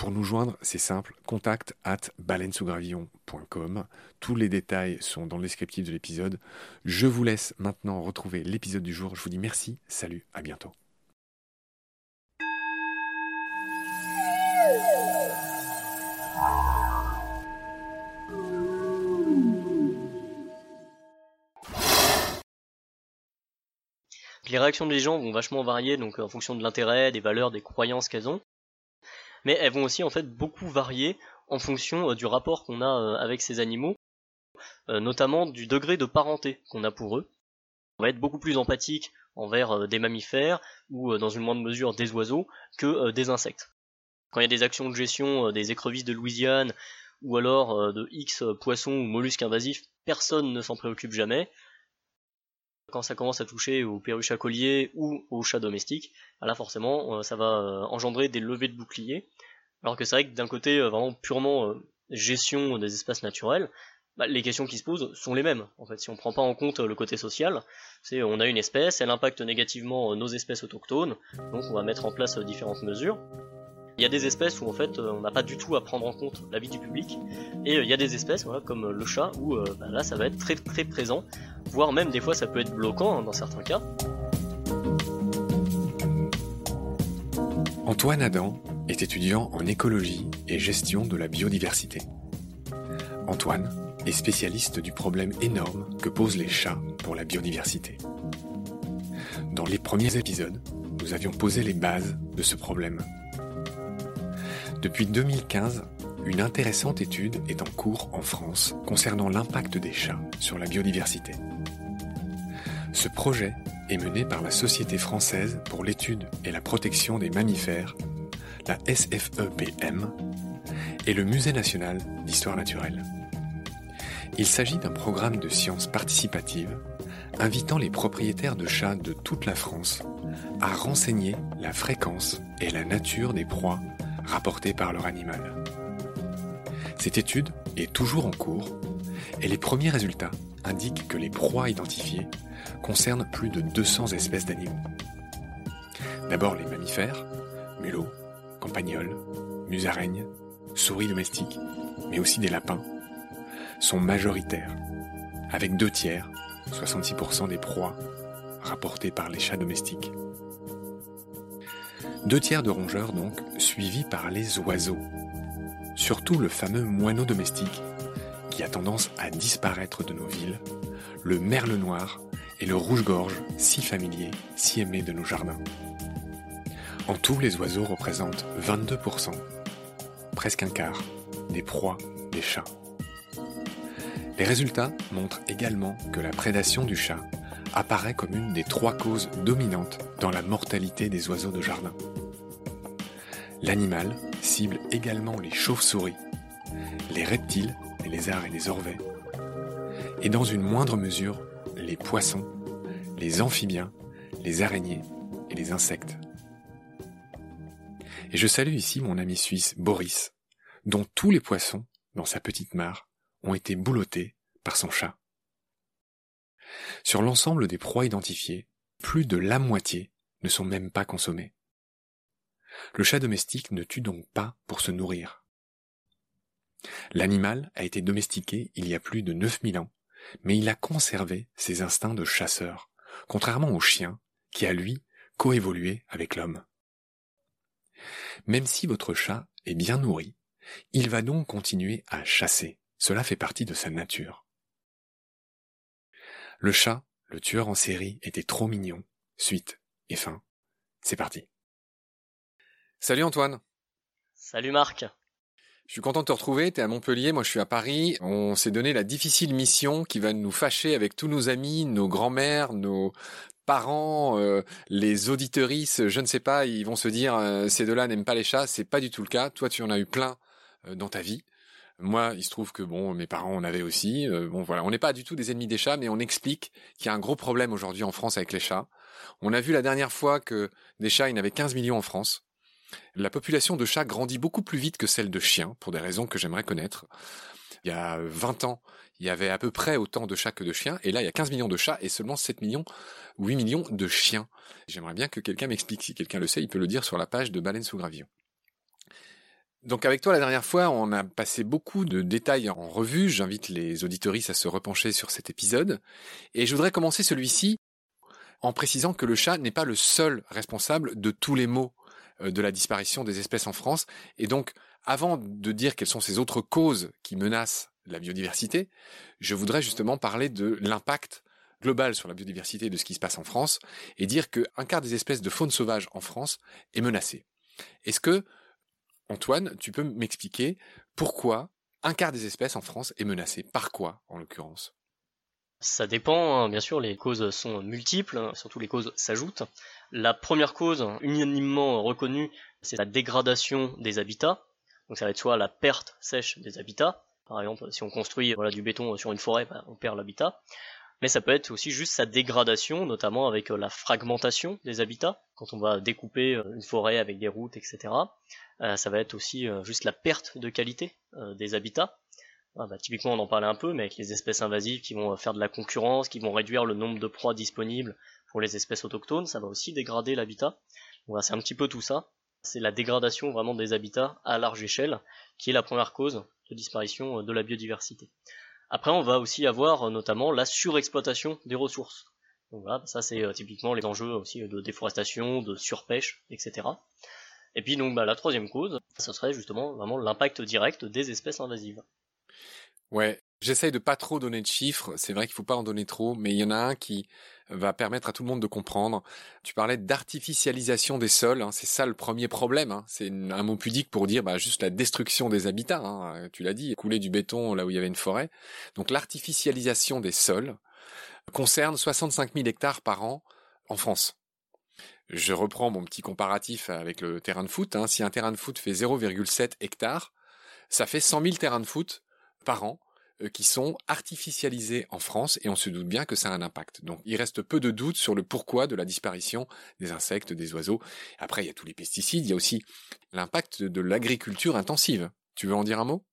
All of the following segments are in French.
Pour nous joindre, c'est simple, contact at baleinesougravillon.com. Tous les détails sont dans le descriptif de l'épisode. Je vous laisse maintenant retrouver l'épisode du jour. Je vous dis merci, salut, à bientôt. Les réactions des gens vont vachement varier donc en fonction de l'intérêt, des valeurs, des croyances qu'elles ont mais elles vont aussi en fait beaucoup varier en fonction euh, du rapport qu'on a euh, avec ces animaux, euh, notamment du degré de parenté qu'on a pour eux. On va être beaucoup plus empathique envers des mammifères ou dans une moindre mesure des oiseaux que des insectes. Quand il y a des actions de gestion des écrevisses de Louisiane ou alors de X poissons ou mollusques invasifs, personne ne s'en préoccupe jamais quand ça commence à toucher aux perruches à collier ou aux chats domestiques, bah là forcément euh, ça va euh, engendrer des levées de boucliers. Alors que c'est vrai que d'un côté euh, vraiment purement gestion des espaces naturels, bah, les questions qui se posent sont les mêmes. En fait, si on prend pas en compte le côté social, c'est on a une espèce, elle impacte négativement nos espèces autochtones, donc on va mettre en place différentes mesures. Il y a des espèces où en fait on n'a pas du tout à prendre en compte la vie du public, et il y a des espèces comme le chat où bah, là ça va être très très présent, voire même des fois ça peut être bloquant hein, dans certains cas. Antoine Adam est étudiant en écologie et gestion de la biodiversité. Antoine est spécialiste du problème énorme que posent les chats pour la biodiversité. Dans les premiers épisodes, nous avions posé les bases de ce problème. Depuis 2015, une intéressante étude est en cours en France concernant l'impact des chats sur la biodiversité. Ce projet est mené par la Société française pour l'étude et la protection des mammifères, la SFEPM, et le Musée national d'histoire naturelle. Il s'agit d'un programme de sciences participatives invitant les propriétaires de chats de toute la France à renseigner la fréquence et la nature des proies rapportées par leur animal. Cette étude est toujours en cours et les premiers résultats indiquent que les proies identifiées concernent plus de 200 espèces d'animaux. D'abord les mammifères, mulots, campagnols, musaraignes, souris domestiques, mais aussi des lapins, sont majoritaires, avec deux tiers, 66% des proies, rapportées par les chats domestiques. Deux tiers de rongeurs donc, suivis par les oiseaux, surtout le fameux moineau domestique, qui a tendance à disparaître de nos villes, le merle noir et le rouge-gorge, si familier, si aimé de nos jardins. En tout, les oiseaux représentent 22%, presque un quart des proies des chats. Les résultats montrent également que la prédation du chat apparaît comme une des trois causes dominantes dans la mortalité des oiseaux de jardin. L'animal cible également les chauves-souris, les reptiles, les lézards et les orvets, et dans une moindre mesure les poissons, les amphibiens, les araignées et les insectes. Et je salue ici mon ami suisse Boris, dont tous les poissons, dans sa petite mare, ont été boulottés par son chat. Sur l'ensemble des proies identifiées, plus de la moitié ne sont même pas consommées. Le chat domestique ne tue donc pas pour se nourrir. L'animal a été domestiqué il y a plus de 9000 ans, mais il a conservé ses instincts de chasseur, contrairement au chien, qui a lui coévolué avec l'homme. Même si votre chat est bien nourri, il va donc continuer à chasser. Cela fait partie de sa nature. Le chat, le tueur en série, était trop mignon. Suite et fin. C'est parti. Salut Antoine. Salut Marc. Je suis content de te retrouver, tu es à Montpellier, moi je suis à Paris. On s'est donné la difficile mission qui va nous fâcher avec tous nos amis, nos grands-mères, nos parents, euh, les auditorices, je ne sais pas, ils vont se dire euh, ces deux-là n'aiment pas les chats, c'est pas du tout le cas. Toi tu en as eu plein euh, dans ta vie. Moi, il se trouve que bon, mes parents en avaient aussi. bon voilà, on n'est pas du tout des ennemis des chats, mais on explique qu'il y a un gros problème aujourd'hui en France avec les chats. On a vu la dernière fois que des chats, il y en avait 15 millions en France. La population de chats grandit beaucoup plus vite que celle de chiens, pour des raisons que j'aimerais connaître. Il y a 20 ans, il y avait à peu près autant de chats que de chiens, et là il y a 15 millions de chats et seulement 7 millions, 8 millions de chiens. J'aimerais bien que quelqu'un m'explique, si quelqu'un le sait, il peut le dire sur la page de Baleine sous Gravillon. Donc avec toi la dernière fois, on a passé beaucoup de détails en revue, j'invite les auditoristes à se repencher sur cet épisode, et je voudrais commencer celui-ci en précisant que le chat n'est pas le seul responsable de tous les maux de la disparition des espèces en France. Et donc, avant de dire quelles sont ces autres causes qui menacent la biodiversité, je voudrais justement parler de l'impact global sur la biodiversité de ce qui se passe en France et dire qu'un quart des espèces de faune sauvage en France est menacé. Est-ce que, Antoine, tu peux m'expliquer pourquoi un quart des espèces en France est menacé Par quoi, en l'occurrence? Ça dépend, hein. bien sûr, les causes sont multiples, hein. surtout les causes s'ajoutent. La première cause, unanimement reconnue, c'est la dégradation des habitats. Donc ça va être soit la perte sèche des habitats, par exemple si on construit voilà, du béton sur une forêt, bah, on perd l'habitat. Mais ça peut être aussi juste sa dégradation, notamment avec euh, la fragmentation des habitats, quand on va découper euh, une forêt avec des routes, etc. Euh, ça va être aussi juste la perte de qualité des habitats. Ah bah, typiquement, on en parlait un peu, mais avec les espèces invasives qui vont faire de la concurrence, qui vont réduire le nombre de proies disponibles pour les espèces autochtones, ça va aussi dégrader l'habitat. Voilà, c'est un petit peu tout ça. C'est la dégradation vraiment des habitats à large échelle qui est la première cause de disparition de la biodiversité. Après, on va aussi avoir euh, notamment la surexploitation des ressources. Donc voilà, ça c'est euh, typiquement les enjeux aussi de déforestation, de surpêche, etc. Et puis donc bah, la troisième cause, ce serait justement vraiment l'impact direct des espèces invasives. Ouais, j'essaye de pas trop donner de chiffres. C'est vrai qu'il faut pas en donner trop, mais il y en a un qui va permettre à tout le monde de comprendre. Tu parlais d'artificialisation des sols. Hein. c'est ça le premier problème. Hein. c'est un mot pudique pour dire bah, juste la destruction des habitats. Hein. Tu l'as dit, couler du béton là où il y avait une forêt. Donc l'artificialisation des sols concerne 65 000 hectares par an en France. Je reprends mon petit comparatif avec le terrain de foot. Si un terrain de foot fait 0,7 hectares, ça fait 100 000 terrains de foot par an euh, qui sont artificialisés en France et on se doute bien que ça a un impact. Donc il reste peu de doutes sur le pourquoi de la disparition des insectes, des oiseaux. Après, il y a tous les pesticides, il y a aussi l'impact de l'agriculture intensive. Tu veux en dire un mot?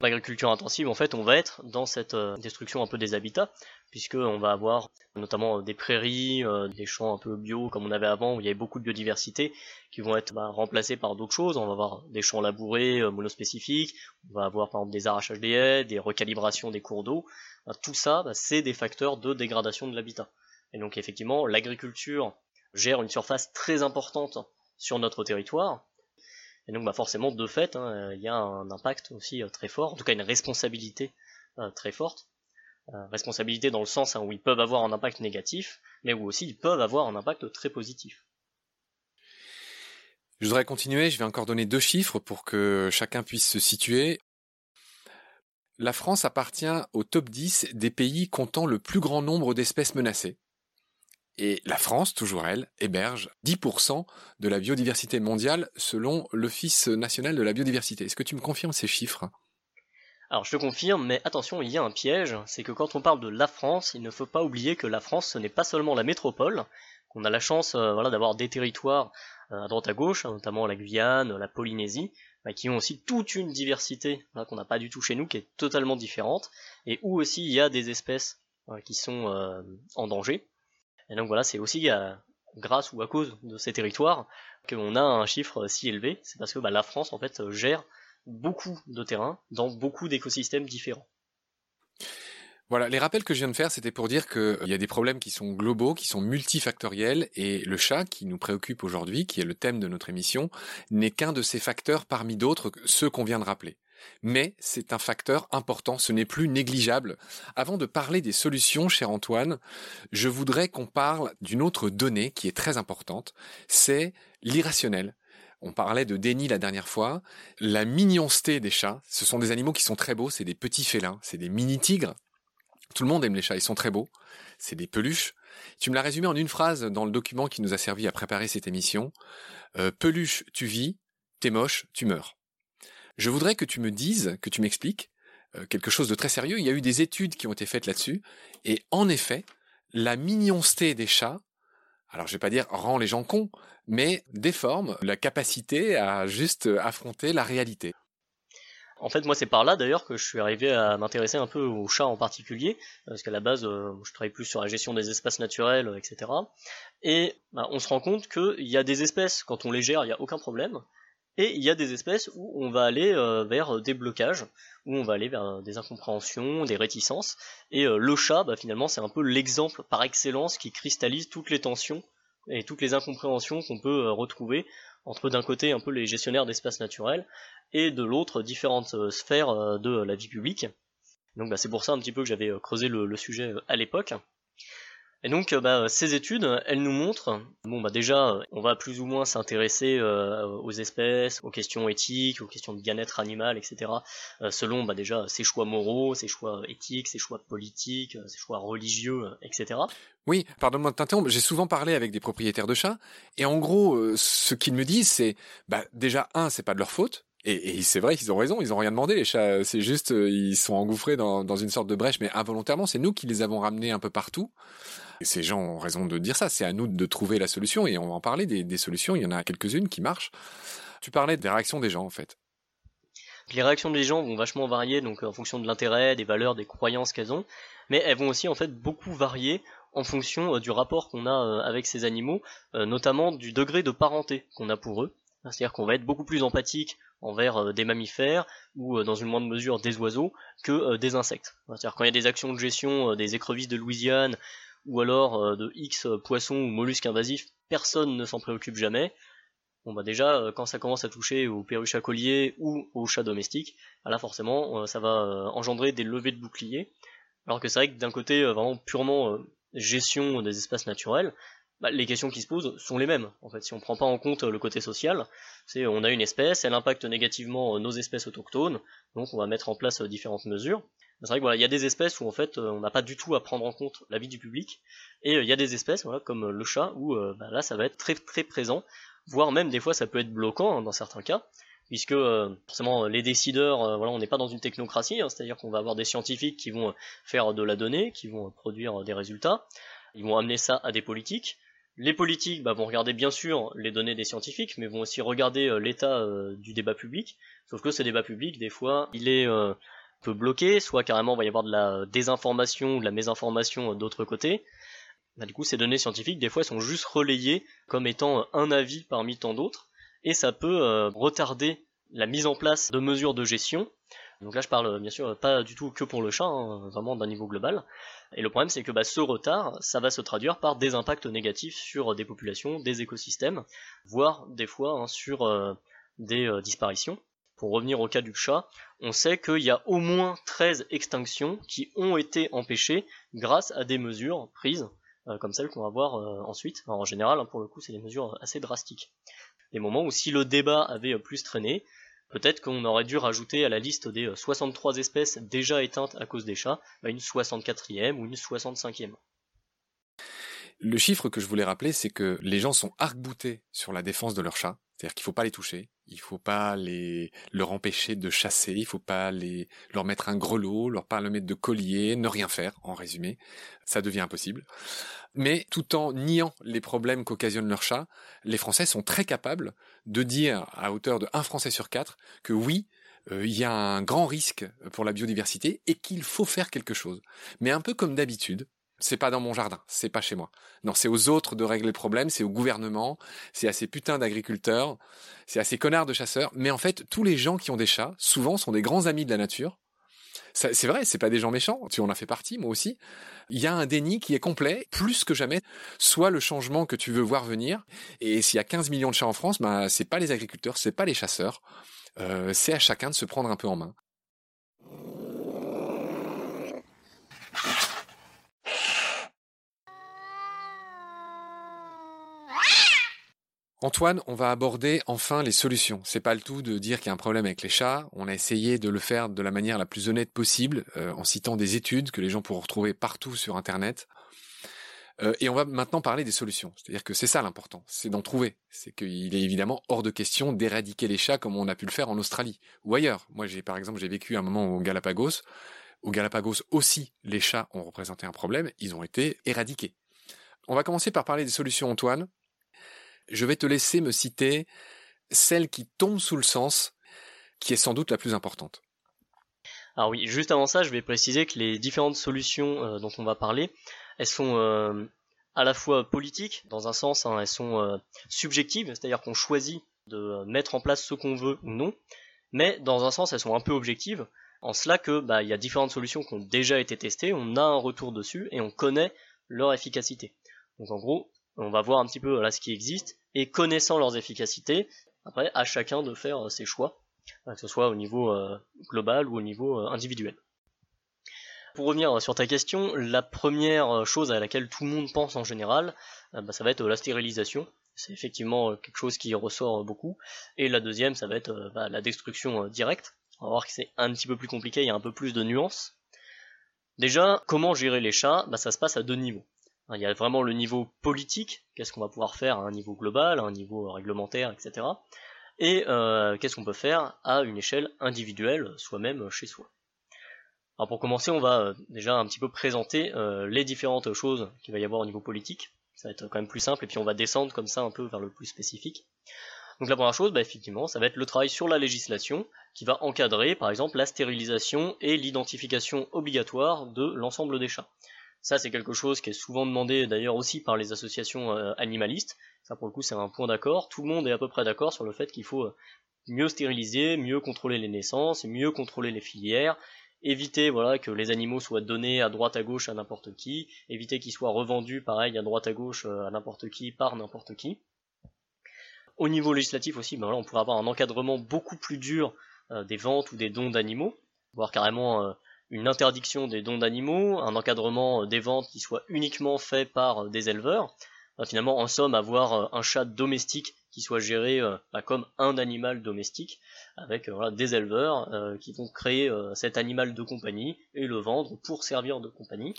L'agriculture intensive, en fait, on va être dans cette euh, destruction un peu des habitats, puisqu'on va avoir notamment euh, des prairies, euh, des champs un peu bio comme on avait avant, où il y avait beaucoup de biodiversité, qui vont être bah, remplacés par d'autres choses. On va avoir des champs labourés, monospécifiques, on va avoir par exemple des arrachages des haies, des recalibrations des cours d'eau. Bah, tout ça, bah, c'est des facteurs de dégradation de l'habitat. Et donc effectivement, l'agriculture gère une surface très importante sur notre territoire, et donc forcément, de fait, hein, euh, il y a un impact aussi euh, très fort, en tout cas une responsabilité euh, très forte. Responsabilité dans le sens hein, où ils peuvent avoir un impact négatif, mais où aussi ils peuvent avoir un impact très positif. Je voudrais continuer, je vais encore donner deux chiffres pour que chacun puisse se situer. La France appartient au top 10 des pays comptant le plus grand nombre d'espèces menacées. Et la France, toujours elle, héberge 10% de la biodiversité mondiale selon l'Office national de la biodiversité. Est-ce que tu me confirmes ces chiffres? Alors je te confirme, mais attention, il y a un piège, c'est que quand on parle de la France, il ne faut pas oublier que la France, ce n'est pas seulement la métropole, qu'on a la chance euh, voilà, d'avoir des territoires euh, à droite à gauche, hein, notamment la Guyane, la Polynésie, bah, qui ont aussi toute une diversité qu'on n'a pas du tout chez nous, qui est totalement différente, et où aussi il y a des espèces euh, qui sont en danger. Et donc voilà, c'est aussi grâce ou à cause de ces territoires qu'on a un chiffre si élevé, c'est parce que bah, la France en fait gère beaucoup de terrain dans beaucoup d'écosystèmes différents. Voilà, les rappels que je viens de faire, c'était pour dire qu'il euh, y a des problèmes qui sont globaux, qui sont multifactoriels, et le chat, qui nous préoccupe aujourd'hui, qui est le thème de notre émission, n'est qu'un de ces facteurs parmi d'autres, ceux qu'on vient de rappeler. Mais c'est un facteur important, ce n'est plus négligeable. Avant de parler des solutions, cher Antoine, je voudrais qu'on parle d'une autre donnée qui est très importante, c'est l'irrationnel. On parlait de déni la dernière fois. La mignonceté des chats, ce sont des animaux qui sont très beaux, c'est des petits félins, c'est des mini-tigres, tout le monde aime les chats, ils sont très beaux. C'est des peluches. Tu me l'as résumé en une phrase dans le document qui nous a servi à préparer cette émission. Euh, peluche, tu vis, t'es moche, tu meurs. Je voudrais que tu me dises, que tu m'expliques euh, quelque chose de très sérieux. Il y a eu des études qui ont été faites là-dessus. Et en effet, la mignonceté des chats, alors je vais pas dire rend les gens cons, mais déforme la capacité à juste affronter la réalité. En fait, moi, c'est par là d'ailleurs que je suis arrivé à m'intéresser un peu aux chats en particulier, parce qu'à la base, euh, je travaille plus sur la gestion des espaces naturels, etc. Et bah, on se rend compte qu'il y a des espèces, quand on les gère, il n'y a aucun problème, et il y a des espèces où on va aller euh, vers des blocages, où on va aller vers des incompréhensions, des réticences. Et euh, le chat, bah, finalement, c'est un peu l'exemple par excellence qui cristallise toutes les tensions et toutes les incompréhensions qu'on peut retrouver entre d'un côté un peu les gestionnaires d'espaces naturels et de l'autre différentes euh, sphères euh, de la vie publique. Donc bah, c'est pour ça un petit peu que j'avais euh, creusé le, sujet à l'époque. Et donc bah, ces études, elles nous montrent, bon bah déjà on va plus ou moins s'intéresser aux espèces, aux questions éthiques, aux questions de bien-être animal, etc. selon bah, déjà ses choix moraux, ses choix éthiques, ses choix politiques, ses choix religieux, etc. Oui, pardonne-moi de t'interrompre, j'ai souvent parlé avec des propriétaires de chats, et en gros ce qu'ils me disent c'est, bah déjà un, c'est pas de leur faute, et, c'est vrai qu'ils ont raison, ils ont rien demandé les chats. C'est juste, euh, ils sont engouffrés dans, une sorte de brèche, mais involontairement, c'est nous qui les avons ramenés un peu partout. Et ces gens ont raison de dire ça. C'est à nous de trouver la solution et on va en parler des, solutions. Il y en a quelques-unes qui marchent. Tu parlais des réactions des gens en fait. Les réactions des gens vont vachement varier, donc en fonction de l'intérêt, des valeurs, des croyances qu'elles ont, mais elles vont aussi en fait beaucoup varier en fonction euh, du rapport qu'on a euh, avec ces animaux, notamment du degré de parenté qu'on a pour eux. C'est-à-dire qu'on va être beaucoup plus empathique envers euh, des mammifères ou euh, dans une moindre mesure des oiseaux que euh, des insectes. C'est-à-dire quand il y a des actions de gestion des écrevisses de Louisiane ou alors de X poissons ou mollusques invasifs, personne ne s'en préoccupe jamais. Bon bah déjà quand ça commence à toucher aux perruches à collier ou aux chats domestiques, bah là forcément ça va engendrer des levées de boucliers. Alors que c'est vrai que d'un côté vraiment purement gestion des espaces naturels, bah, les questions qui se posent sont les mêmes. En fait, si on prend pas en compte le côté social, c'est on a une espèce, elle impacte négativement euh, nos espèces autochtones, donc on va mettre en place euh, différentes mesures. C'est vrai qu'il voilà, y a des espèces où en fait euh, on n'a pas du tout à prendre en compte la vie du public, et il y a des espèces voilà, comme le chat où bah, là ça va être très très présent, voire même des fois ça peut être bloquant hein, dans certains cas, puisque forcément les décideurs, voilà, on n'est pas dans une technocratie, hein, c'est-à-dire qu'on va avoir des scientifiques qui vont faire de la donnée, qui vont produire des résultats, ils vont amener ça à des politiques, les politiques bah, vont regarder bien sûr les données des scientifiques, mais vont aussi regarder euh, l'état euh, du débat public. Sauf que ce débat public, des fois, il est euh, peu bloqué, soit carrément il va y avoir de la désinformation ou de la mésinformation d'autre côté. Bah, du coup, ces données scientifiques, des fois, sont juste relayées comme étant un avis parmi tant d'autres, et ça peut retarder la mise en place de mesures de gestion. Donc là, je parle bien sûr pas du tout que pour le chat, hein, vraiment d'un niveau global. Et le problème, c'est que bah, ce retard, ça va se traduire par des impacts négatifs sur des populations, des écosystèmes, voire des fois hein, sur euh, des euh, disparitions. Pour revenir au cas du chat, on sait qu'il y a au moins 13 extinctions qui ont été empêchées grâce à des mesures prises, euh, comme celles qu'on va voir ensuite. en général, hein, pour le coup, c'est des mesures assez drastiques. des moments où si le débat avait plus traîné, peut-être qu'on aurait dû rajouter à la liste des 63 espèces déjà éteintes à cause des chats, bah, une 64e ou une 65e. Le chiffre que je voulais rappeler, c'est que les gens sont arc-boutés sur la défense de leurs chats. C'est-à-dire qu'il faut pas les toucher, il faut pas les leur empêcher de chasser, il faut pas les leur mettre un grelot, leur pas le mettre de collier, ne rien faire. En résumé, ça devient impossible. Mais tout en niant les problèmes qu'occasionnent leurs chats, les Français sont très capables de dire à hauteur de un Français sur quatre que oui, euh, il y a un grand risque pour la biodiversité et qu'il faut faire quelque chose. Mais un peu comme d'habitude, c'est pas dans mon jardin, c'est pas chez moi. Non, c'est aux autres de régler le problème, c'est au gouvernement, c'est à ces putains d'agriculteurs, c'est à ces connards de chasseurs. Mais en fait, tous les gens qui ont des chats, souvent, sont des grands amis de la nature. C'est vrai, c'est pas des gens méchants. Tu en as fait partie, moi aussi. Il y a un déni qui est complet, plus que jamais. Soit le changement que tu veux voir venir. Et s'il y a 15 millions de chats en France, bah, c'est pas les agriculteurs, c'est pas les chasseurs. Euh, c'est à chacun de se prendre un peu en main. Antoine, on va aborder enfin les solutions. C'est pas le tout de dire qu'il y a un problème avec les chats. On a essayé de le faire de la manière la plus honnête possible, euh, en citant des études que les gens pourront retrouver partout sur Internet. Euh, et on va maintenant parler des solutions. C'est-à-dire que c'est ça l'important, c'est d'en trouver. C'est qu'il est évidemment hors de question d'éradiquer les chats comme on a pu le faire en Australie ou ailleurs. Moi, j'ai par exemple, j'ai vécu un moment au Galapagos. Au Galapagos aussi, les chats ont représenté un problème. Ils ont été éradiqués. On va commencer par parler des solutions, Antoine je vais te laisser me citer celle qui tombe sous le sens, qui est sans doute la plus importante. Alors oui, juste avant ça, je vais préciser que les différentes solutions euh, dont on va parler, elles sont euh, à la fois politiques, dans un sens, hein, elles sont euh, subjectives, c'est-à-dire qu'on choisit de mettre en place ce qu'on veut ou non, mais dans un sens, elles sont un peu objectives, en cela que bah, il y a différentes solutions qui ont déjà été testées, on a un retour dessus et on connaît leur efficacité. Donc en gros, on va voir un petit peu là ce qui existe et connaissant leurs efficacités, après à chacun de faire euh, ses choix, euh, que ce soit au niveau euh, global ou au niveau individuel. Pour revenir sur ta question, la première chose à laquelle tout le monde pense en général, bah, ça va être la stérilisation. C'est effectivement quelque chose qui ressort beaucoup. Et la deuxième, ça va être bah, la destruction directe. On va voir que c'est un petit peu plus compliqué, il y a un peu plus de nuances. Déjà, comment gérer les chats? Bah, Ça se passe à deux niveaux. Il y a vraiment le niveau politique, qu'est-ce qu'on va pouvoir faire à un niveau global, à un niveau réglementaire, etc. Et euh, qu'est-ce qu'on peut faire à une échelle individuelle, soi-même chez soi. Alors pour commencer, on va euh, déjà un petit peu présenter euh, les différentes choses qu'il va y avoir au niveau politique. Ça va être quand même plus simple, et puis on va descendre comme ça un peu vers le plus spécifique. Donc la première chose, bah, effectivement, ça va être le travail sur la législation, qui va encadrer par exemple la stérilisation et l'identification obligatoire de l'ensemble des chats. Ça, c'est quelque chose qui est souvent demandé d'ailleurs aussi par les associations euh, animalistes. Ça, pour le coup, c'est un point d'accord. Tout le monde est à peu près d'accord sur le fait qu'il faut euh, mieux stériliser, mieux contrôler les naissances, mieux contrôler les filières, éviter voilà que les animaux soient donnés à droite à gauche à n'importe qui, éviter qu'ils soient revendus pareil à droite à gauche euh, à n'importe qui par n'importe qui. Au niveau législatif aussi, ben on pourrait avoir un encadrement beaucoup plus dur des ventes ou des dons d'animaux, voire carrément une interdiction des dons d'animaux, un encadrement euh, des ventes qui soit uniquement fait par euh, des éleveurs. finalement, en somme, avoir euh, un chat domestique qui soit géré bah, comme un animal domestique, avec des éleveurs qui vont créer cet animal de compagnie et le vendre pour servir de compagnie.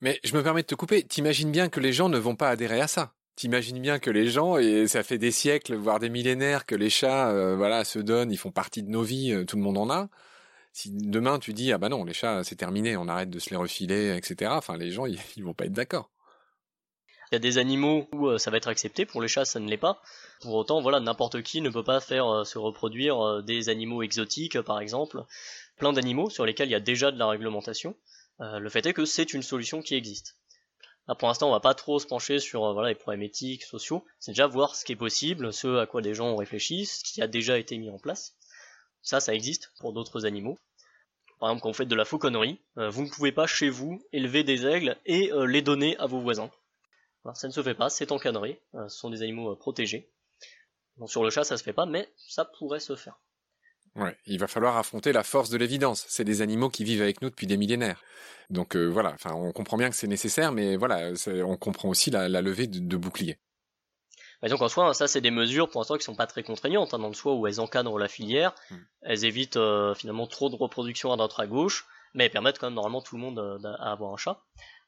Mais je me permets de te couper, t'imagines bien que les gens ne vont pas adhérer à ça. T'imagines bien que les gens, et ça fait des siècles, voire des millénaires, que les chats, voilà, se donnent, ils font partie de nos vies, tout le monde en a si demain tu dis ah bah non les chats c'est terminé, on arrête de se les refiler, etc. Enfin les gens ils, vont pas être d'accord. Il y a des animaux où euh, ça va être accepté, pour les chats ça ne l'est pas. Pour autant, voilà, n'importe qui ne peut pas faire euh, se reproduire euh, des animaux exotiques, par exemple. Plein d'animaux sur lesquels il y a déjà de la réglementation. le fait est que c'est une solution qui existe. Là, pour l'instant, on va pas trop se pencher sur voilà, les problèmes éthiques, sociaux. C'est déjà voir ce qui est possible, ce à quoi des gens ont réfléchi, ce qui a déjà été mis en place. Ça, ça existe pour d'autres animaux. Par exemple, quand vous faites de la fauconnerie, euh, vous ne pouvez pas chez vous élever des aigles et euh, les donner à vos voisins. ça ne se fait pas, c'est encadré, euh, ce sont des animaux protégés. sur le chat, ça se fait pas, mais ça pourrait se faire. Ouais, il va falloir affronter la force de l'évidence. C'est des animaux qui vivent avec nous depuis des millénaires. Donc voilà, on comprend bien que c'est nécessaire, mais voilà, on comprend aussi la, levée de boucliers. Bah, donc en soi, hein, ça c'est des mesures pour l'instant qui sont pas très contraignantes, hein, dans le soi où elles encadrent la filière, hmm. elles évitent euh, finalement trop de reproduction à droite à gauche, mais elles permettent quand même normalement tout le monde euh, d'avoir un chat.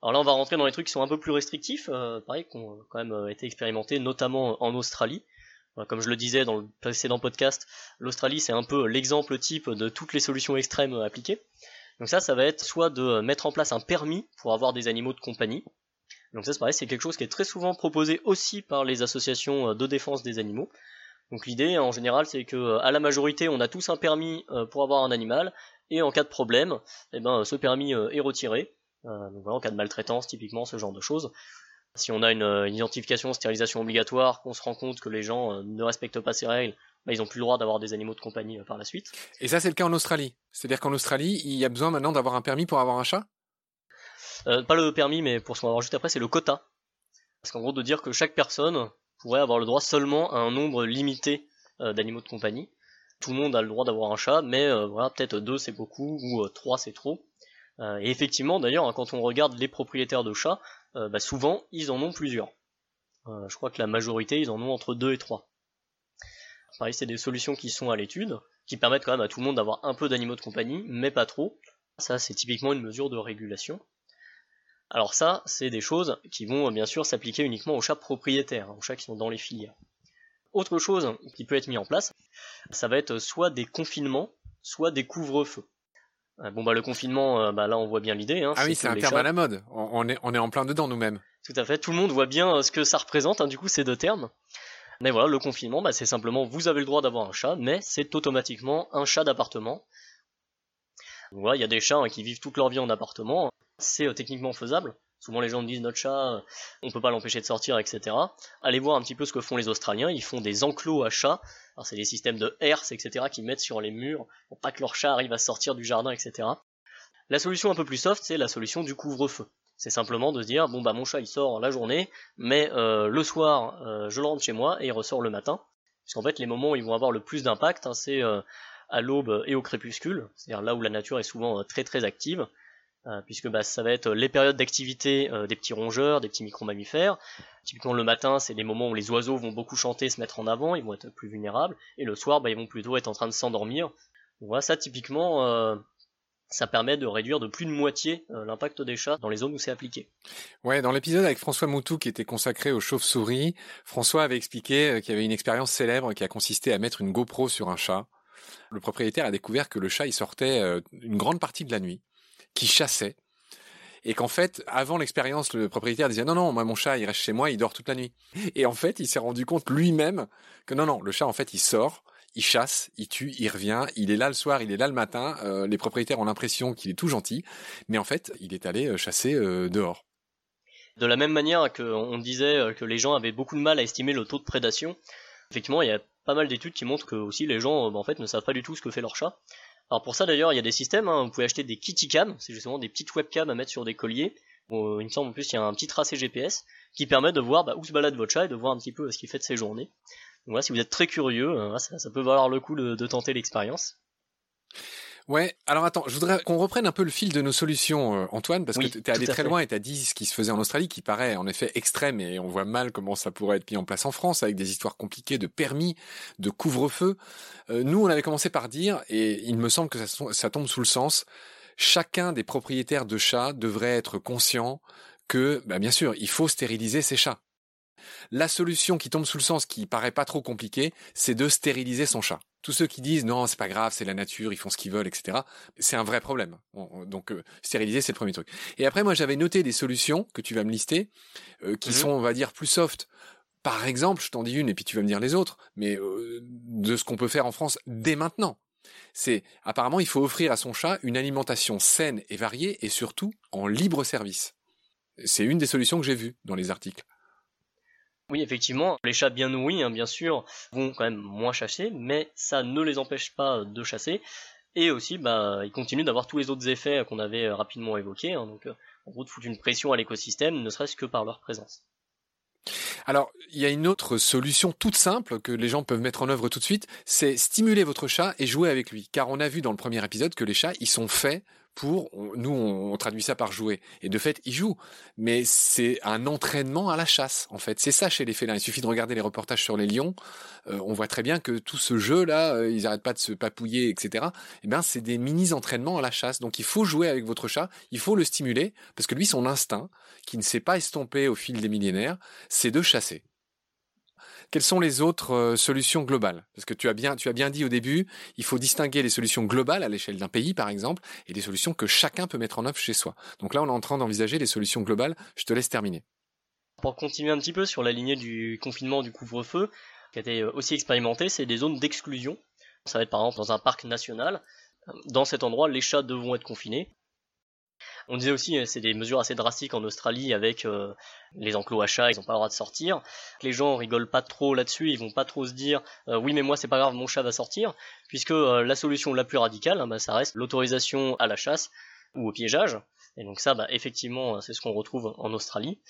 Alors là, on va rentrer dans les trucs qui sont un peu plus restrictifs, euh, pareil, qui ont quand même été expérimentés, notamment en Australie. Comme je le disais dans le précédent podcast, l'Australie c'est un peu l'exemple type de toutes les solutions extrêmes appliquées. Donc ça, ça va être soit de mettre en place un permis pour avoir des animaux de compagnie, donc ça, c'est pareil, c'est quelque chose qui est très souvent proposé aussi par les associations euh, de défense des animaux. Donc l'idée, en général, c'est que euh, à la majorité, on a tous un permis euh, pour avoir un animal, et en cas de problème, eh ben, ce permis est retiré. donc voilà, en cas de maltraitance, typiquement, ce genre de choses. Si on a une, identification, stérilisation obligatoire, qu'on se rend compte que les gens ne respectent pas ces règles, bah, ils n'ont plus le droit d'avoir des animaux de compagnie par la suite. Et ça, c'est le cas en Australie. C'est-à-dire qu'en Australie, il y a besoin maintenant d'avoir un permis pour avoir un chat? Euh, pas le permis, mais pour ce qu'on va voir juste après, c'est le quota. Parce qu'en gros, de dire que chaque personne pourrait avoir le droit seulement à un nombre limité euh, d'animaux de compagnie. Tout le monde a le droit d'avoir un chat, mais euh, voilà, peut-être deux c'est beaucoup ou trois c'est trop. et effectivement, d'ailleurs, hein, quand on regarde les propriétaires de chats, bah, souvent ils en ont plusieurs. je crois que la majorité ils en ont entre deux et trois. Pareil, c'est des solutions qui sont à l'étude, qui permettent quand même à tout le monde d'avoir un peu d'animaux de compagnie, mais pas trop. Ça, c'est typiquement une mesure de régulation. Alors ça, c'est des choses qui vont bien sûr s'appliquer uniquement aux chats propriétaires, hein, aux chats qui sont dans les filières. Autre chose qui peut être mis en place, ça va être soit des confinements, soit des couvre-feux. Euh, bon bah le confinement, euh, bah là on voit bien l'idée. Hein, ah oui, c'est un terme à la mode. On est, on est en plein dedans nous-mêmes. Tout à fait. Tout le monde voit bien euh, ce que ça représente. Hein, du coup, ces deux termes. Mais voilà, le confinement, bah, c'est simplement vous avez le droit d'avoir un chat, mais c'est automatiquement un chat d'appartement. Voilà, il y a des chats qui vivent toute leur vie en appartement c'est euh, techniquement faisable. Souvent les gens me disent notre chat, euh, on peut pas l'empêcher de sortir, etc. Allez voir un petit peu ce que font les Australiens. Ils font des enclos à chats. C'est des systèmes de herses, etc. qui mettent sur les murs pour pas que leur chat arrive à sortir du jardin, etc. La solution un peu plus soft, c'est la solution du couvre-feu. C'est simplement de se dire bon bah mon chat il sort la journée, mais euh, le soir je le rentre chez moi et il ressort le matin. Parce qu'en fait les moments où ils vont avoir le plus d'impact, hein, c'est à l'aube et au crépuscule, c'est-à-dire là où la nature est souvent très très active. Euh, puisque bah, ça va être les périodes d'activité euh, des petits rongeurs, des petits micro-mammifères. Typiquement le matin, c'est les moments où les oiseaux vont beaucoup chanter, se mettre en avant, ils vont être plus vulnérables, et le soir, bah, ils vont plutôt être en train de s'endormir. Ça typiquement, euh, ça permet de réduire de plus de moitié l'impact des chats dans les zones où c'est appliqué. Ouais, dans l'épisode avec François Moutou qui était consacré aux chauves-souris, François avait expliqué qu'il y avait une expérience célèbre qui a consisté à mettre une GoPro sur un chat. Le propriétaire a découvert que le chat il sortait une grande partie de la nuit qui chassait. Et qu'en fait, avant l'expérience, le propriétaire disait non, non, moi mon chat il reste chez moi, il dort toute la nuit. Et en fait, il s'est rendu compte lui-même que non, non, le chat en fait il sort, il chasse, il tue, il revient, il est là le soir, il est là le matin. Euh, les propriétaires ont l'impression qu'il est tout gentil, mais en fait, il est allé euh, chasser euh, dehors. De la même manière qu'on disait que les gens avaient beaucoup de mal à estimer le taux de prédation, effectivement, il y a pas mal d'études qui montrent que aussi les gens en fait ne savent pas du tout ce que fait leur chat. Alors pour ça d'ailleurs, il y a des systèmes, hein, vous pouvez acheter des kitty cam, c'est justement des petites webcams à mettre sur des colliers. il me semble en plus il y a un petit tracé GPS qui permet de voir bah, où se balade votre chat et de voir un petit peu ce qu'il fait de ses journées. Donc voilà, si vous êtes très curieux, euh, ça, peut valoir le coup de tenter l'expérience. Ouais, alors attends, je voudrais qu'on reprenne un peu le fil de nos solutions, euh, Antoine, parce que tu es allé très loin et tu as dit ce qui se faisait en Australie, qui paraît en effet extrême, et on voit mal comment ça pourrait être mis en place en France, avec des histoires compliquées de permis, de couvre-feu. Euh, nous, on avait commencé par dire, et il me semble que ça, tombe sous le sens, chacun des propriétaires de chats devrait être conscient que, bah, bien sûr, il faut stériliser ses chats. La solution qui tombe sous le sens, qui paraît pas trop compliquée, c'est de stériliser son chat. Tous ceux qui disent non, c'est pas grave, c'est la nature, ils font ce qu'ils veulent, etc. C'est un vrai problème. Donc euh, stériliser, c'est le premier truc. Et après, moi, j'avais noté des solutions que tu vas me lister, euh, qui mhm. sont, on va dire, plus soft. Par exemple, je t'en dis une et puis tu vas me dire les autres, mais euh, de ce qu'on peut faire en France dès maintenant. C'est apparemment, il faut offrir à son chat une alimentation saine et variée et surtout en libre service. C'est une des solutions que j'ai vues dans les articles. Oui, effectivement, les chats bien nourris, hein, bien sûr, vont quand même moins chasser, mais ça ne les empêche pas de chasser. Et aussi, bah, ils continuent d'avoir tous les autres effets qu'on avait euh, rapidement évoqués. Hein, donc, euh, en gros, de foutre une pression à l'écosystème, ne serait-ce que par leur présence. Alors, il y a une autre solution toute simple que les gens peuvent mettre en œuvre tout de suite, c'est stimuler votre chat et jouer avec lui. Car on a vu dans le premier épisode que les chats, ils sont faits pour, nous on, traduit ça par jouer. Et de fait, ils jouent. Mais c'est un entraînement à la chasse, en fait. C'est ça chez les félins. Il suffit de regarder les reportages sur les lions. Euh, on voit très bien que tout ce jeu-là, euh, ils n'arrêtent pas de se papouiller, etc. Eh bien, c'est des mini-entraînements à la chasse. Donc il faut jouer avec votre chat, il faut le stimuler, parce que lui, son instinct, qui ne s'est pas estompé au fil des millénaires, c'est de chasser. Quelles sont les autres euh, solutions globales? Parce que tu as bien, tu as bien dit au début, il faut distinguer les solutions globales à l'échelle d'un pays, par exemple, et les solutions que chacun peut mettre en œuvre chez soi. Donc là, on est en train d'envisager les solutions globales. Je te laisse terminer. Pour continuer un petit peu sur la lignée du confinement du couvre-feu, qui a été euh, aussi expérimenté, c'est des zones d'exclusion. Ça va être par exemple dans un parc national. Dans cet endroit, les chats devront être confinés. On disait aussi, euh, c'est des mesures assez drastiques en Australie avec euh, les enclos à chats, ils n'ont pas le droit de sortir. Les gens rigolent pas trop là-dessus, ils vont pas trop se dire euh, oui mais moi c'est pas grave, mon chat va sortir, puisque la solution la plus radicale, hein, bah, ça reste l'autorisation à la chasse ou au piégeage. Et donc ça, bah, effectivement, c'est ce qu'on retrouve en Australie.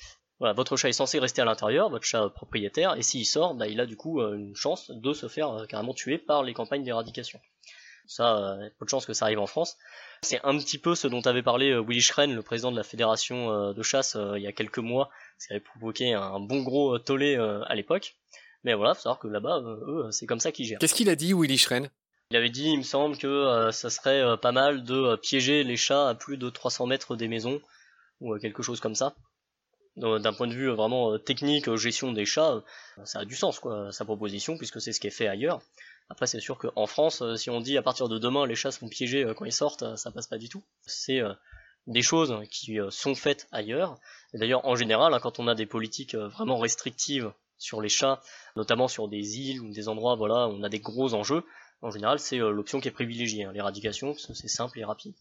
Votre chat est censé rester à l'intérieur, votre chat propriétaire, et s'il sort, bah, il a du coup une chance de se faire carrément tuer par les campagnes d'éradication. Ça, il y a peu de chances que ça arrive en France. C'est un petit peu ce dont avait parlé euh, Willy Schren, le président de la fédération euh, de chasse, euh, il y a quelques mois, ce qui avait provoqué un bon gros tollé à l'époque. Mais voilà, faut savoir que là-bas, eux, c'est comme ça qu'ils gèrent. Qu'est-ce qu'il a dit, Willy Schren Il avait dit, il me semble, que ça serait pas mal de piéger les chats à plus de 300 mètres des maisons, ou quelque chose comme ça. D'un point de vue vraiment technique, gestion des chats, ça a du sens, quoi, sa proposition, puisque c'est ce qui est fait ailleurs. Après, c'est sûr qu'en France, euh, si on dit à partir de demain les chats seront piégés euh, quand ils sortent, euh, ça passe pas du tout. C'est des choses qui sont faites ailleurs. D'ailleurs, en général, hein, quand on a des politiques vraiment restrictives sur les chats, notamment sur des îles ou des endroits voilà, où on a des gros enjeux, en général, c'est l'option qui est privilégiée, hein, l'éradication, c'est simple et rapide.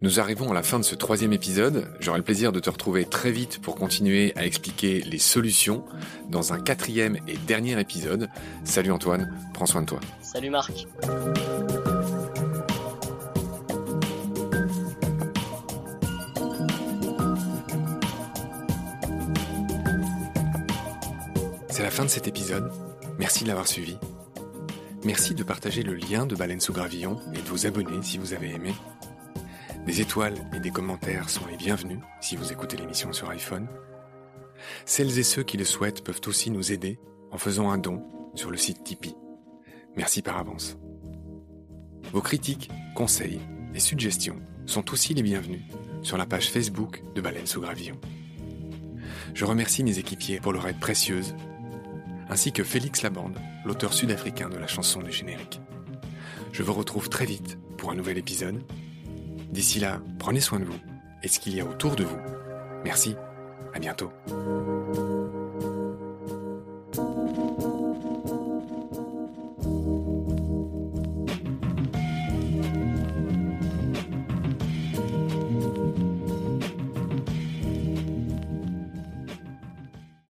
Nous arrivons à la fin de ce troisième épisode. J'aurai le plaisir de te retrouver très vite pour continuer à expliquer les solutions dans un quatrième et dernier épisode. Salut Antoine, prends soin de toi. Salut Marc. C'est la fin de cet épisode. Merci de l'avoir suivi. Merci de partager le lien de Baleine sous Gravillon et de vous abonner si vous avez aimé. Des étoiles et des commentaires sont les bienvenus si vous écoutez l'émission sur iPhone. Celles et ceux qui le souhaitent peuvent aussi nous aider en faisant un don sur le site Tipeee. Merci par avance. Vos critiques, conseils et suggestions sont aussi les bienvenus sur la page Facebook de Baleine sous Gravillon. Je remercie mes équipiers pour leur aide précieuse, ainsi que Félix Labande, l'auteur sud-africain de la chanson du générique. Je vous retrouve très vite pour un nouvel épisode D'ici là, prenez soin de vous et ce qu'il y a autour de vous. Merci, à bientôt.